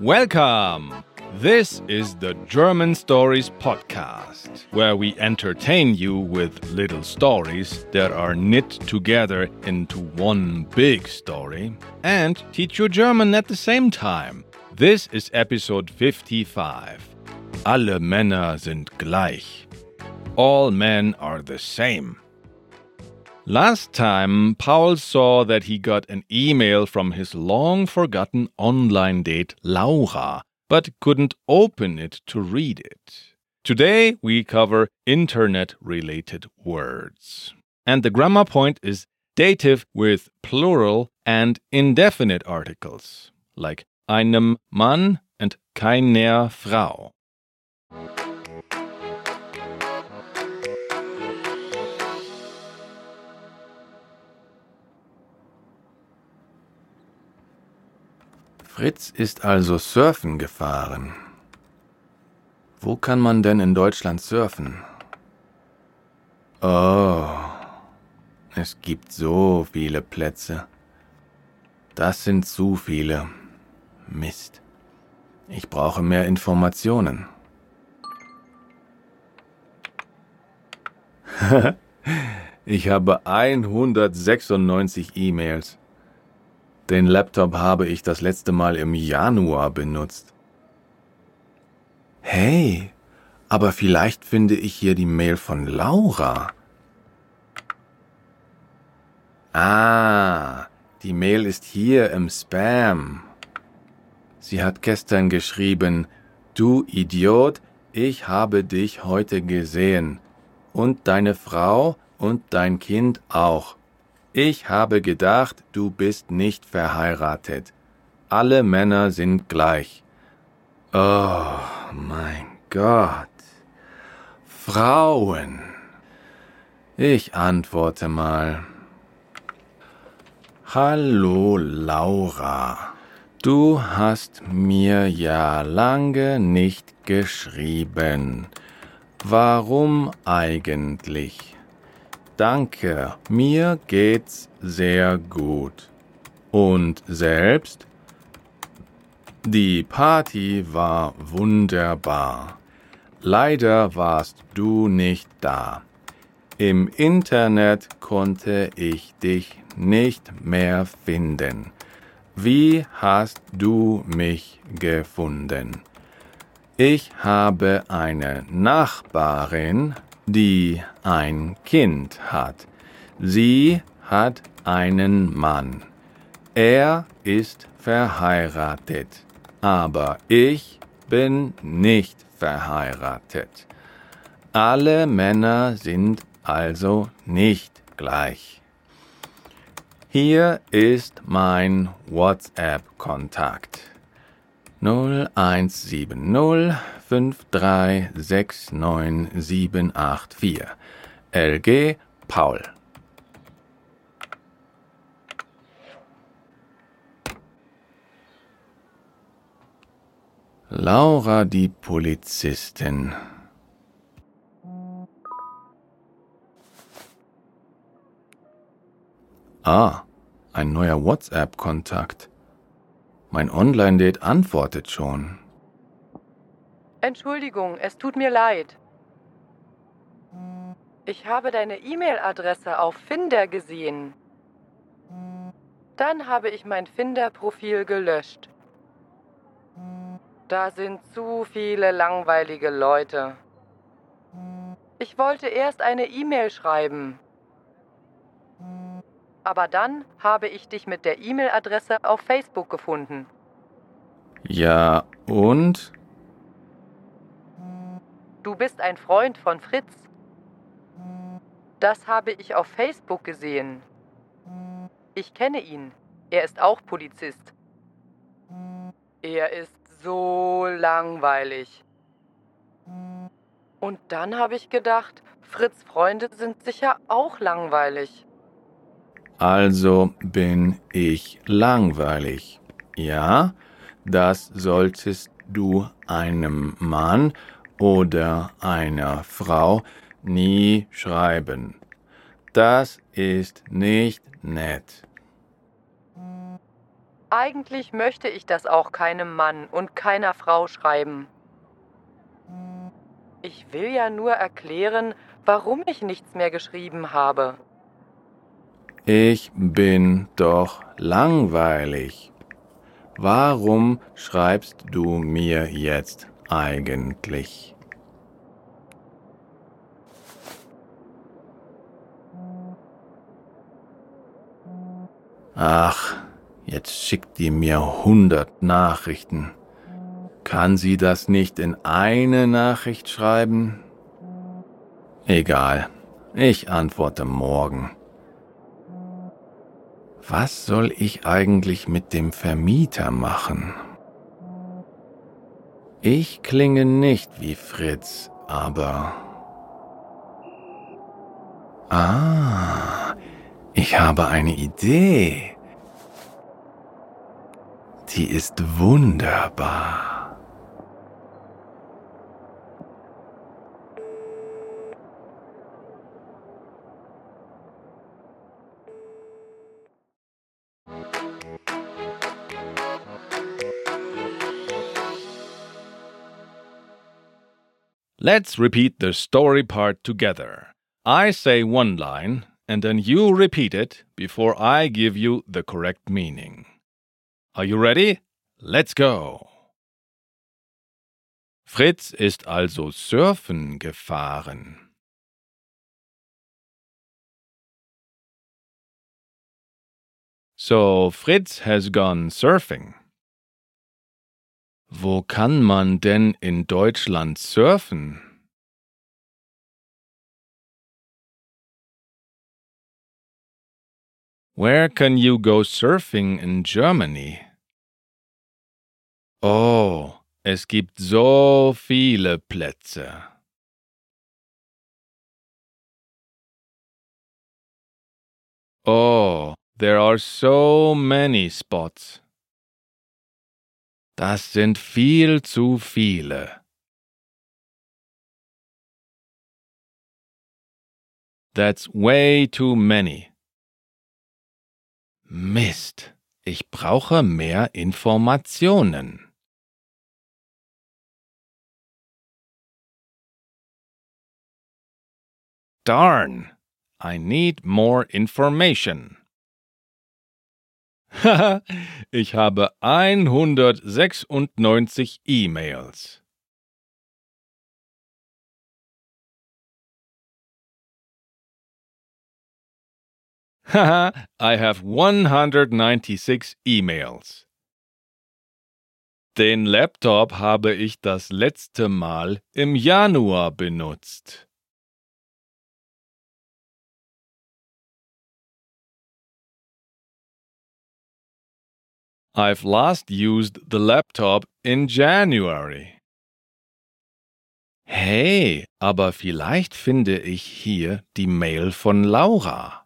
Welcome! This is the German Stories Podcast, where we entertain you with little stories that are knit together into one big story and teach you German at the same time. This is episode 55. Alle Männer sind gleich. All men are the same. Last time, Paul saw that he got an email from his long forgotten online date, Laura, but couldn't open it to read it. Today, we cover internet related words. And the grammar point is dative with plural and indefinite articles, like einem Mann and keiner Frau. Fritz ist also surfen gefahren. Wo kann man denn in Deutschland surfen? Oh, es gibt so viele Plätze. Das sind zu viele. Mist. Ich brauche mehr Informationen. ich habe 196 E-Mails. Den Laptop habe ich das letzte Mal im Januar benutzt. Hey, aber vielleicht finde ich hier die Mail von Laura. Ah, die Mail ist hier im Spam. Sie hat gestern geschrieben, du Idiot, ich habe dich heute gesehen. Und deine Frau und dein Kind auch. Ich habe gedacht, du bist nicht verheiratet. Alle Männer sind gleich. Oh mein Gott. Frauen. Ich antworte mal. Hallo Laura. Du hast mir ja lange nicht geschrieben. Warum eigentlich? Danke, mir geht's sehr gut. Und selbst? Die Party war wunderbar. Leider warst du nicht da. Im Internet konnte ich dich nicht mehr finden. Wie hast du mich gefunden? Ich habe eine Nachbarin, die ein Kind hat. Sie hat einen Mann. Er ist verheiratet, aber ich bin nicht verheiratet. Alle Männer sind also nicht gleich. Hier ist mein WhatsApp-Kontakt. 0170 5369784. LG Paul. Laura die Polizistin. Ah, ein neuer WhatsApp-Kontakt. Mein Online-Date antwortet schon. Entschuldigung, es tut mir leid. Ich habe deine E-Mail-Adresse auf Finder gesehen. Dann habe ich mein Finder-Profil gelöscht. Da sind zu viele langweilige Leute. Ich wollte erst eine E-Mail schreiben. Aber dann habe ich dich mit der E-Mail-Adresse auf Facebook gefunden. Ja, und? Du bist ein Freund von Fritz. Das habe ich auf Facebook gesehen. Ich kenne ihn. Er ist auch Polizist. Er ist so langweilig. Und dann habe ich gedacht, Fritz Freunde sind sicher auch langweilig. Also bin ich langweilig. Ja, das solltest du einem Mann oder einer Frau nie schreiben. Das ist nicht nett. Eigentlich möchte ich das auch keinem Mann und keiner Frau schreiben. Ich will ja nur erklären, warum ich nichts mehr geschrieben habe. Ich bin doch langweilig. Warum schreibst du mir jetzt eigentlich? Ach, jetzt schickt die mir hundert Nachrichten. Kann sie das nicht in eine Nachricht schreiben? Egal, ich antworte morgen. Was soll ich eigentlich mit dem Vermieter machen? Ich klinge nicht wie Fritz, aber... Ah, ich habe eine Idee. Die ist wunderbar. Let's repeat the story part together. I say one line, and then you repeat it before I give you the correct meaning. Are you ready? Let's go! Fritz ist also surfen gefahren. So Fritz has gone surfing. Wo kann man denn in Deutschland surfen? Where can you go surfing in Germany? Oh, es gibt so viele Plätze. Oh, there are so many spots. Das sind viel zu viele. That's way too many. Mist, ich brauche mehr Informationen. Darn, I need more information. Ich habe 196 E-Mails. Haha, I have 196 E-Mails. Den Laptop habe ich das letzte Mal im Januar benutzt. I've last used the laptop in January. Hey, aber vielleicht finde ich hier die Mail von Laura.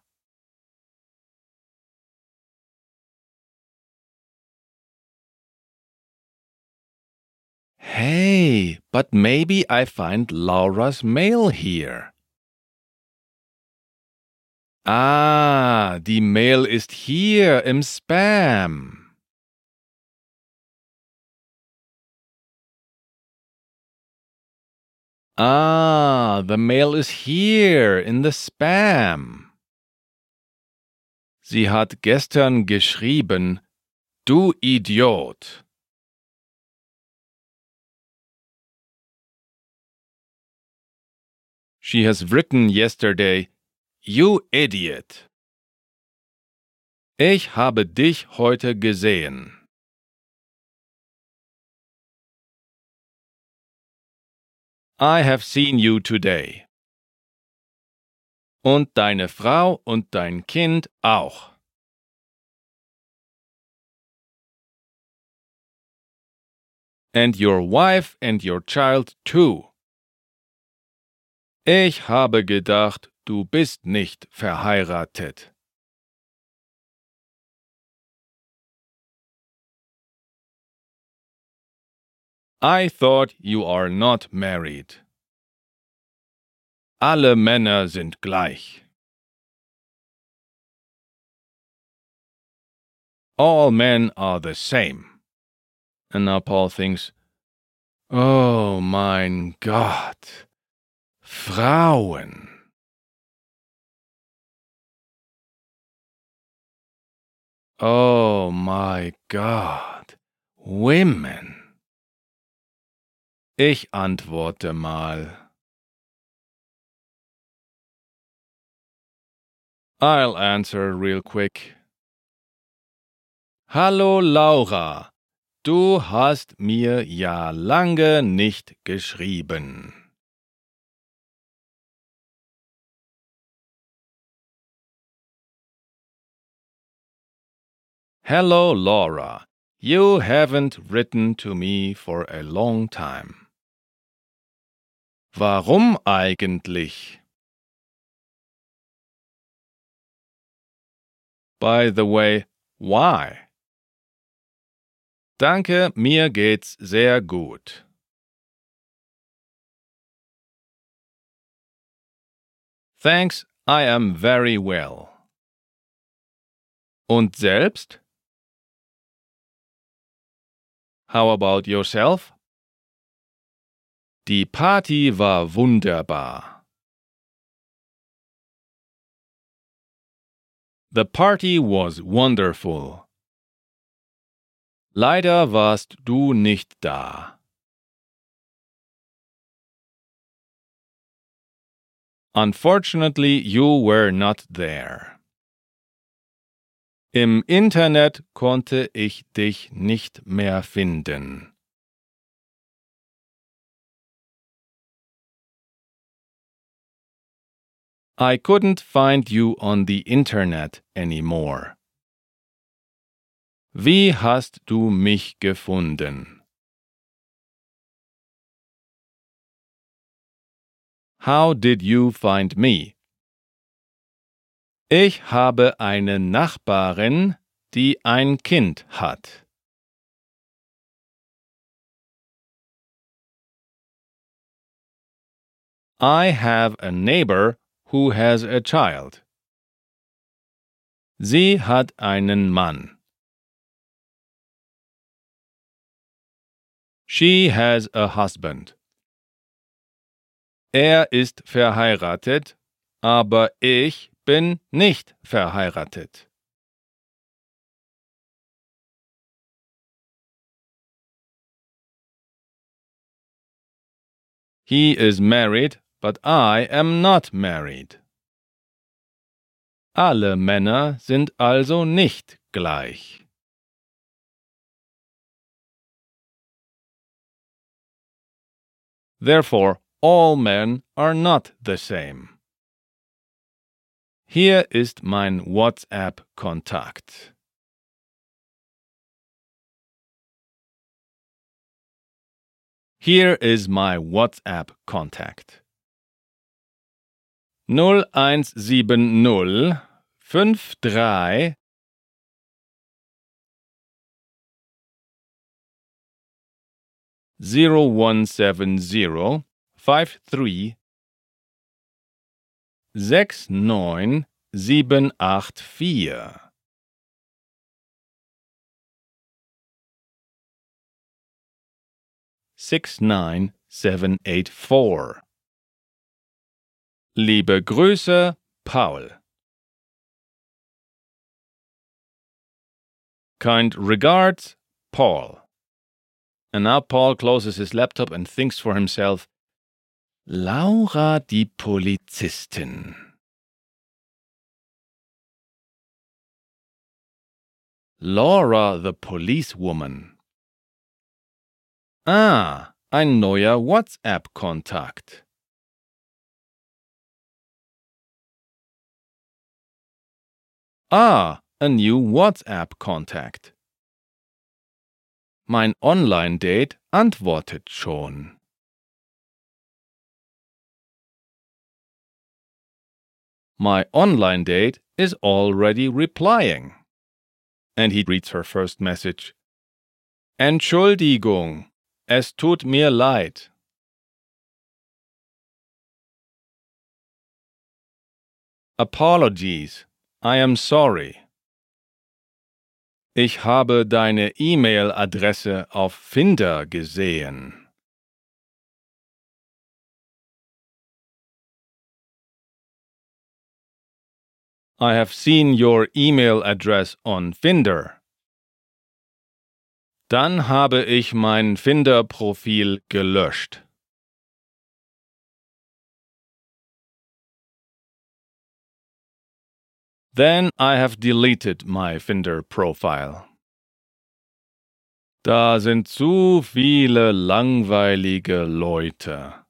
Hey, but maybe I find Laura's mail here. Ah, die Mail ist hier im Spam. Ah, the mail is here in the spam. Sie hat gestern geschrieben, du Idiot. She has written yesterday, you idiot. Ich habe dich heute gesehen. I have seen you today. Und deine Frau und dein Kind auch. And your wife and your child too. Ich habe gedacht, du bist nicht verheiratet. I thought you are not married. Alle Männer sind gleich. all men are the same. And now Paul thinks, Oh mein Gott, Frauen. Oh my God, women. Ich antworte mal. I'll answer real quick. Hallo Laura, du hast mir ja lange nicht geschrieben. Hello Laura, you haven't written to me for a long time. Warum eigentlich? By the way, why? Danke, mir geht's sehr gut. Thanks, I am very well. Und selbst? How about yourself? Die Party war wunderbar. The party was wonderful. Leider warst du nicht da. Unfortunately, you were not there. Im Internet konnte ich dich nicht mehr finden. I couldn't find you on the Internet anymore. Wie hast du mich gefunden? How did you find me? Ich habe eine Nachbarin, die ein Kind hat. I have a neighbor who has a child. Sie hat einen Mann. She has a husband. Er ist verheiratet, aber ich bin nicht verheiratet. He is married, but I am not married. Alle Männer sind also nicht gleich. Therefore, all men are not the same. Hier ist mein WhatsApp-Kontakt. Here is my WhatsApp contact. 0170 53 0170 53 69784 69784 Liebe Grüße, Paul. Kind regards, Paul. And now Paul closes his laptop and thinks for himself, Laura die Polizistin. Laura the policewoman. Ah, ein neuer WhatsApp-Kontakt. Ah, a new WhatsApp contact. Mein Online-Date antwortet schon. My online date is already replying. And he reads her first message. Entschuldigung, es tut mir leid. Apologies, I am sorry. Ich habe deine E-Mail-Adresse auf Finder gesehen. I have seen your email address on Finder. Dann habe ich mein Finder-Profil gelöscht. Then I have deleted my Finder profile. Da sind zu viele langweilige Leute.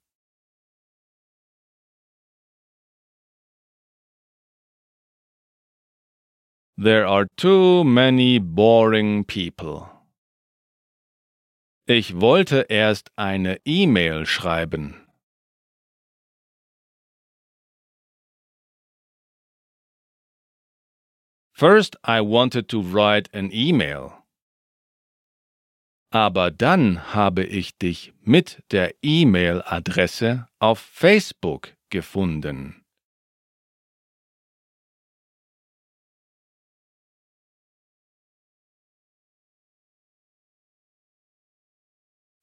There are too many boring people. Ich wollte erst eine E-Mail schreiben. First I wanted to write an email. Aber dann habe ich dich mit der E-Mail-Adresse auf Facebook gefunden.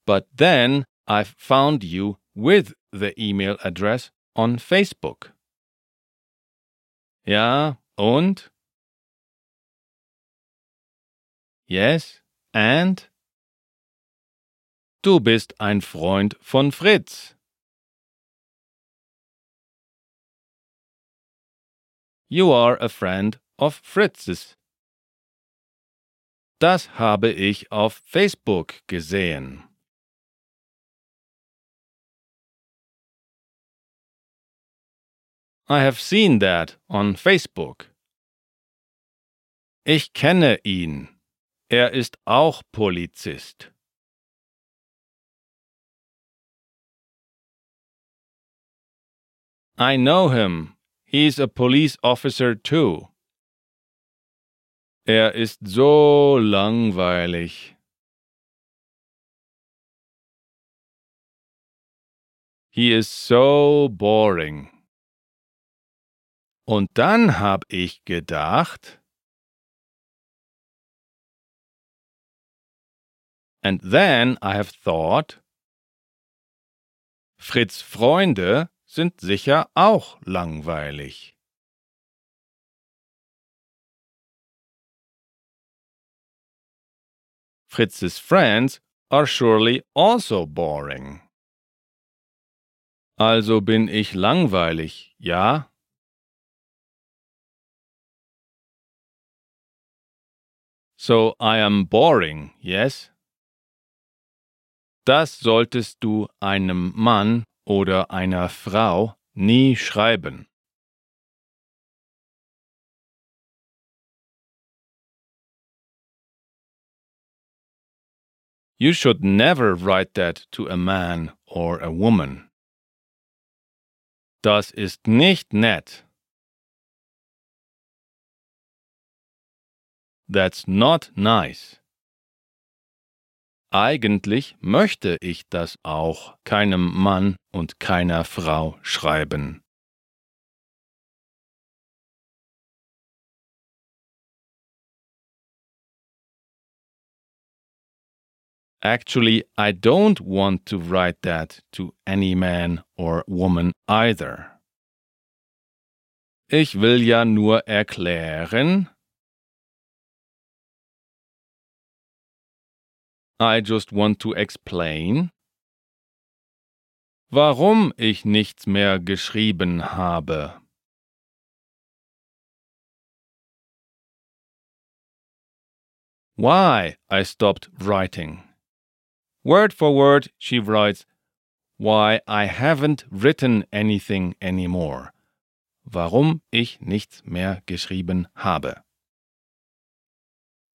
But then I found you with the email address on Facebook. Ja, und? Yes, and? Du bist ein Freund von Fritz. You are a friend of Fritz's. Das habe ich auf Facebook gesehen. I have seen that on Facebook. Ich kenne ihn. Er ist auch Polizist. I know him. He's a police officer too. Er ist so langweilig. He is so boring. Und dann hab ich gedacht, And then I have thought, Fritz Freunde sind sicher auch langweilig. Fritz's friends are surely also boring. Also bin ich langweilig, ja? So I am boring, yes? Das solltest du einem Mann oder einer Frau nie schreiben. You should never write that to a man or a woman. Das ist nicht nett. That's not nice. Eigentlich möchte ich das auch keinem Mann und keiner Frau schreiben. Actually, I don't want to write that to any man or woman either. Ich will ja nur erklären, I just want to explain, warum ich nichts mehr geschrieben habe. Why I stopped writing. Word for word, she writes, Why I haven't written anything anymore. Warum ich nichts mehr geschrieben habe.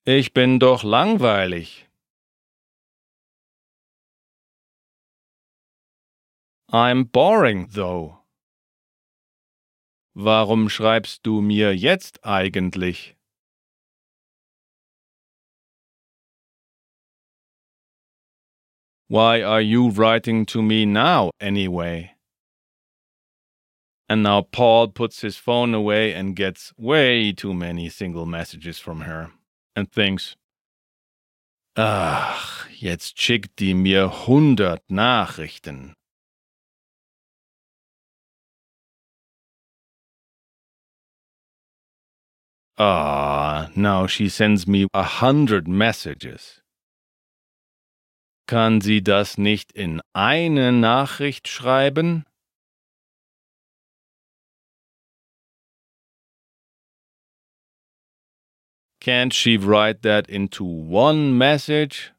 Ich bin doch langweilig. I'm boring, though. Warum schreibst du mir jetzt eigentlich? Why are you writing to me now, anyway? And now Paul puts his phone away and gets way too many single messages from her and thinks, Ach, jetzt schickt die mir hundert Nachrichten. Ah, now she sends me a hundred messages. Kann sie das nicht in eine Nachricht schreiben? Can't she write that into one message?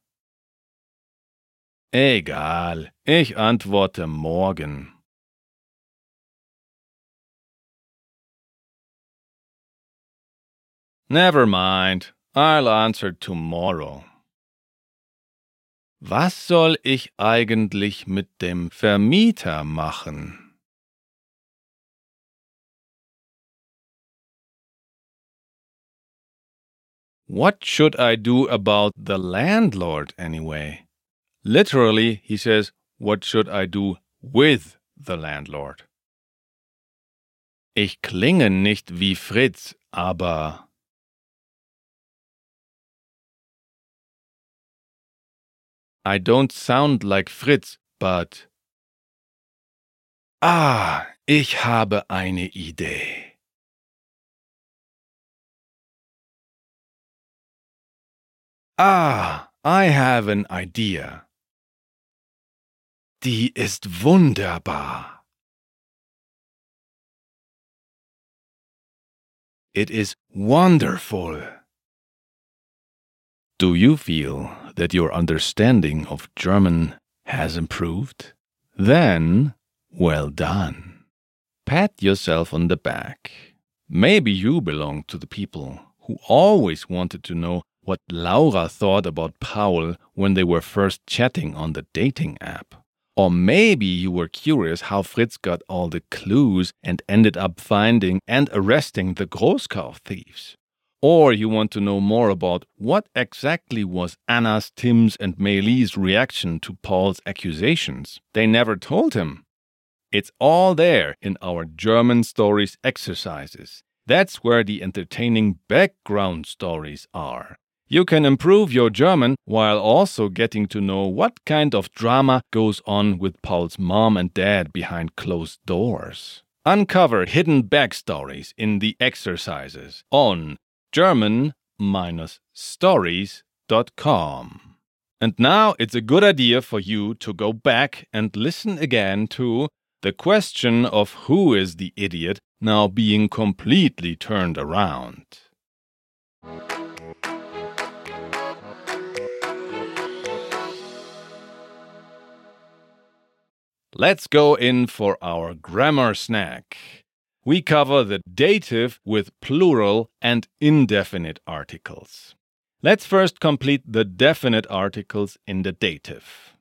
Egal, ich antworte morgen. Never mind, I'll answer tomorrow. Was soll ich eigentlich mit dem Vermieter machen? What should I do about the landlord anyway? Literally, he says, What should I do with the landlord? Ich klinge nicht wie Fritz, aber. I don't sound like Fritz, but. Ah, ich habe eine Idee. Ah, I have an idea. Die ist wunderbar. It is wonderful. Do you feel that your understanding of German has improved? Then, well done. Pat yourself on the back. Maybe you belong to the people who always wanted to know what Laura thought about Paul when they were first chatting on the dating app. Or maybe you were curious how Fritz got all the clues and ended up finding and arresting the Großkauf thieves. Or you want to know more about what exactly was Anna's, Tim's, and Meili's reaction to Paul's accusations. They never told him. It's all there in our German stories exercises. That's where the entertaining background stories are. You can improve your German while also getting to know what kind of drama goes on with Paul's mom and dad behind closed doors. Uncover hidden backstories in the exercises on German-stories.com. And now it's a good idea for you to go back and listen again to the question of who is the idiot now being completely turned around. Let's go in for our grammar snack. We cover the dative with plural and indefinite articles. Let's first complete the definite articles in the dative.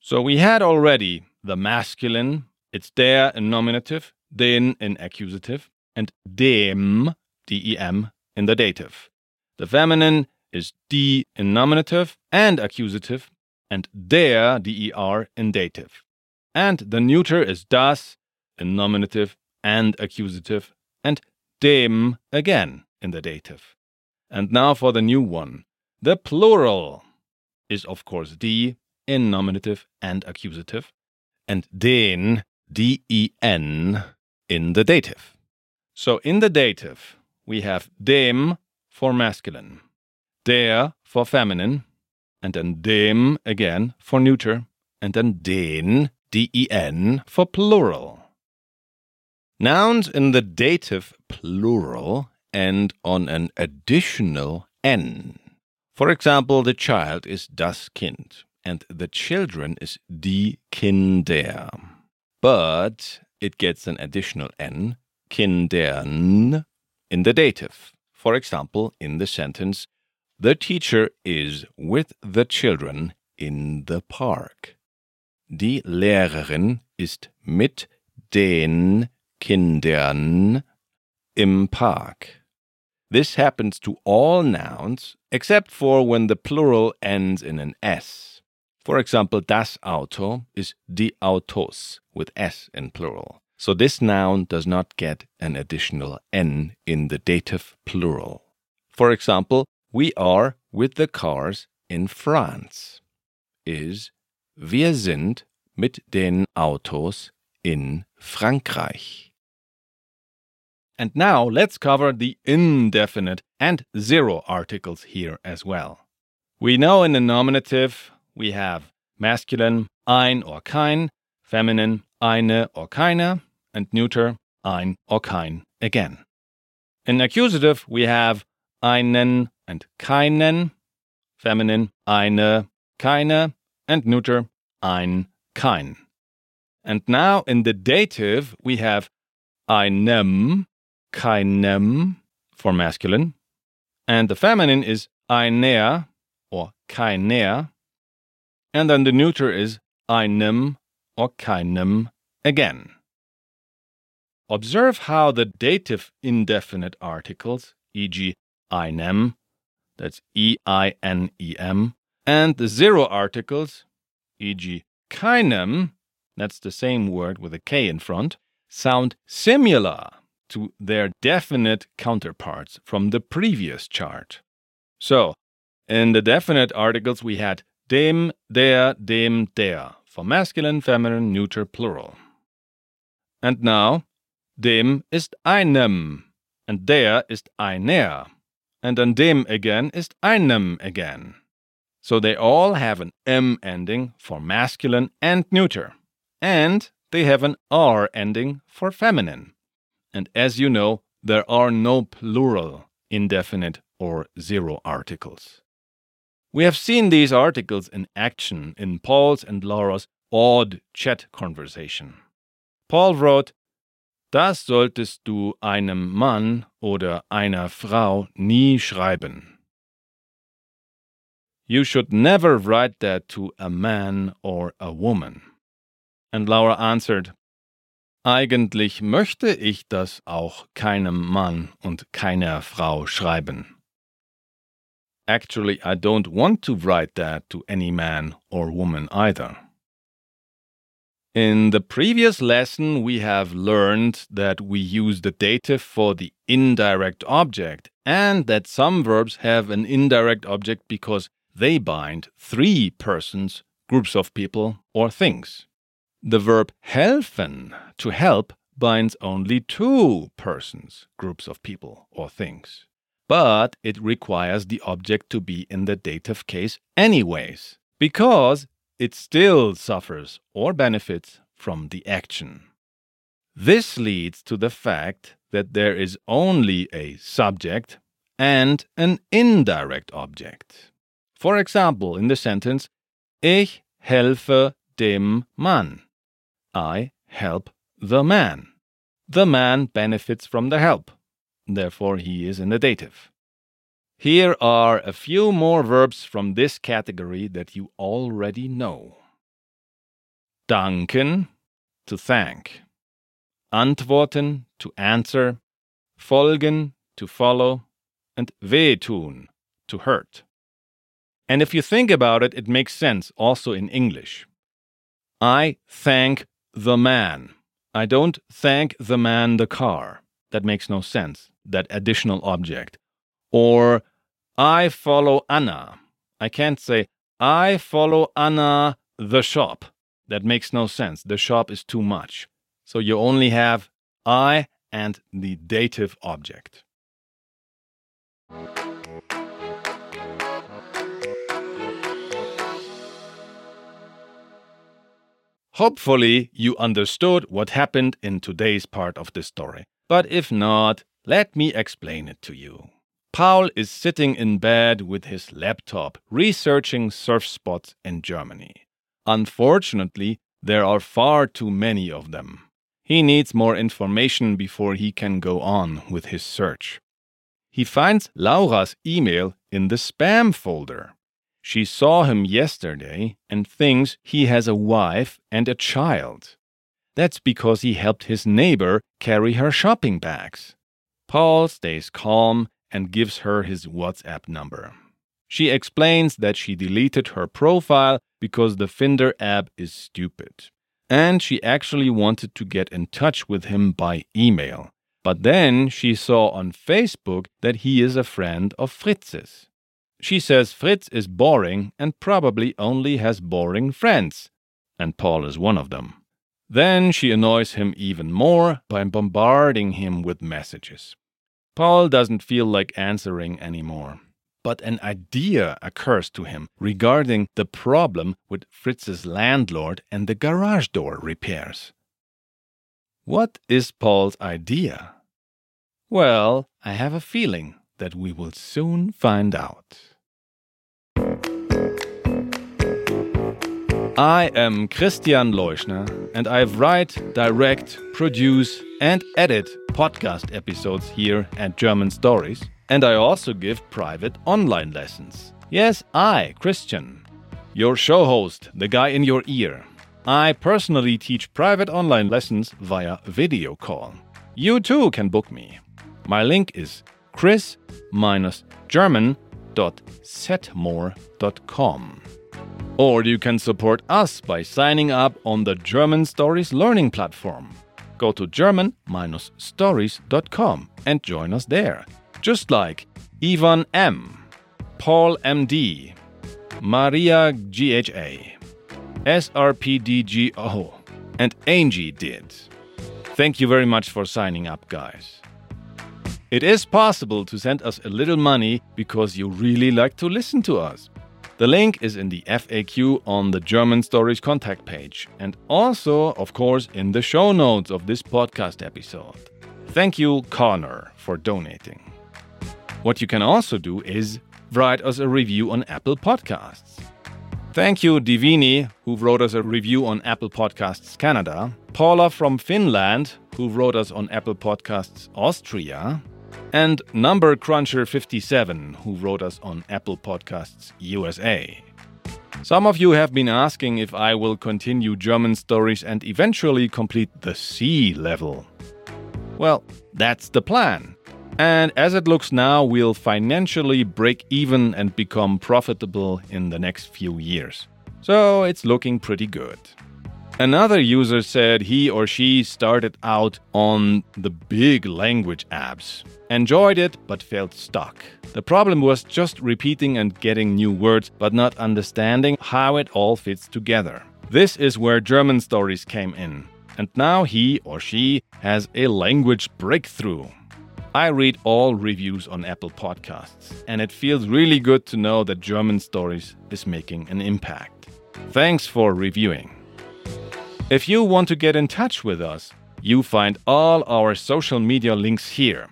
So we had already the masculine, it's der in nominative, den in accusative, and dem, dem, in the dative. The feminine is die in nominative and accusative, and der, der, in dative. And the neuter is das in nominative and accusative, and dem again in the dative. And now for the new one. The plural is, of course, die in nominative and accusative, and den, den, in the dative. So in the dative, we have dem for masculine, der for feminine, and then dem again for neuter, and then den den for plural. Nouns in the dative plural end on an additional n. For example, the child is das Kind and the children is die Kinder. But it gets an additional n, kindern, in the dative. For example, in the sentence, the teacher is with the children in the park. Die Lehrerin ist mit den Kindern im Park. This happens to all nouns except for when the plural ends in an S. For example, das Auto is die Autos with S in plural. So this noun does not get an additional N in the dative plural. For example, we are with the cars in France is Wir sind mit den Autos in Frankreich. And now let's cover the indefinite and zero articles here as well. We know in the nominative we have masculine ein or kein, feminine eine or keine, and neuter ein or kein again. In accusative we have einen and keinen, feminine eine, keine, and neuter ein, kein. And now in the dative we have einem, keinem for masculine, and the feminine is einer or keiner, and then the neuter is einem or keinem again. Observe how the dative indefinite articles, e.g., einem, that's E I N E M, and the zero articles, e.g., keinem, that's the same word with a K in front, sound similar to their definite counterparts from the previous chart. So, in the definite articles, we had dem, der, dem, der for masculine, feminine, neuter, plural. And now, dem ist einem, and der ist einer, and then dem again is einem again. So they all have an M ending for masculine and neuter, and they have an R ending for feminine. And as you know, there are no plural, indefinite, or zero articles. We have seen these articles in action in Paul's and Laura's odd chat conversation. Paul wrote, Das solltest du einem Mann oder einer Frau nie schreiben. You should never write that to a man or a woman. And Laura answered, Eigentlich möchte ich das auch keinem Mann und keiner Frau schreiben. Actually, I don't want to write that to any man or woman either. In the previous lesson, we have learned that we use the dative for the indirect object and that some verbs have an indirect object because they bind three persons, groups of people, or things. The verb helfen, to help, binds only two persons, groups of people, or things. But it requires the object to be in the dative case anyways, because it still suffers or benefits from the action. This leads to the fact that there is only a subject and an indirect object. For example, in the sentence, Ich helfe dem Mann. I help the man. The man benefits from the help. Therefore, he is in the dative. Here are a few more verbs from this category that you already know. Danken, to thank. Antworten, to answer. Folgen, to follow. And wehtun, to hurt. And if you think about it, it makes sense also in English. I thank the man. I don't thank the man the car. That makes no sense, that additional object. Or I follow Anna. I can't say I follow Anna the shop. That makes no sense. The shop is too much. So you only have I and the dative object. Hopefully, you understood what happened in today's part of the story. But if not, let me explain it to you. Paul is sitting in bed with his laptop researching surf spots in Germany. Unfortunately, there are far too many of them. He needs more information before he can go on with his search. He finds Laura's email in the spam folder. She saw him yesterday and thinks he has a wife and a child. That's because he helped his neighbor carry her shopping bags. Paul stays calm and gives her his WhatsApp number. She explains that she deleted her profile because the Finder app is stupid. And she actually wanted to get in touch with him by email. But then she saw on Facebook that he is a friend of Fritz's. She says Fritz is boring and probably only has boring friends, and Paul is one of them. Then she annoys him even more by bombarding him with messages. Paul doesn't feel like answering anymore, but an idea occurs to him regarding the problem with Fritz's landlord and the garage door repairs. What is Paul's idea? Well, I have a feeling that we will soon find out. I am Christian Leuschner, and I write, direct, produce, and edit podcast episodes here at German Stories, and I also give private online lessons. Yes, I, Christian, your show host, the guy in your ear. I personally teach private online lessons via video call. You too can book me. My link is chris-german.setmore.com. Or you can support us by signing up on the German Stories Learning Platform. Go to german-stories.com and join us there. Just like Ivan M., Paul MD, Maria GHA, SRPDGO, and Angie did. Thank you very much for signing up, guys. It is possible to send us a little money because you really like to listen to us. The link is in the FAQ on the German Stories contact page, and also, of course, in the show notes of this podcast episode. Thank you, Connor, for donating. What you can also do is write us a review on Apple Podcasts. Thank you, Divini, who wrote us a review on Apple Podcasts Canada, Paula from Finland, who wrote us on Apple Podcasts Austria, and Number Cruncher 57, who wrote us on Apple Podcasts USA. Some of you have been asking if I will continue German stories and eventually complete the C level. Well, that's the plan. And as it looks now, we'll financially break even and become profitable in the next few years. So it's looking pretty good. Another user said he or she started out on the big language apps, enjoyed it but felt stuck. The problem was just repeating and getting new words, but not understanding how it all fits together. This is where German stories came in, and now he or she has a language breakthrough. I read all reviews on Apple Podcasts, and it feels really good to know that German Stories is making an impact. Thanks for reviewing. If you want to get in touch with us, you find all our social media links here.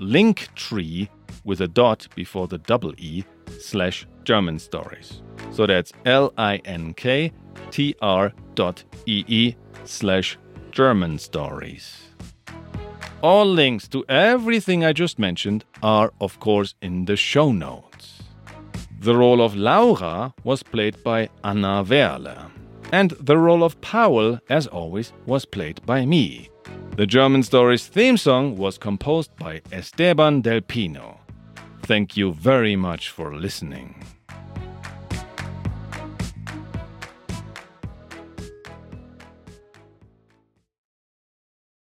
Linktree with a dot before the double E slash German stories. So that's L I N K T R dot E E slash German stories. All links to everything I just mentioned are, of course, in the show notes. The role of Laura was played by Anna Werle and the role of Paul, as always, was played by me. The German Stories theme song was composed by Esteban Del Pino. Thank you very much for listening.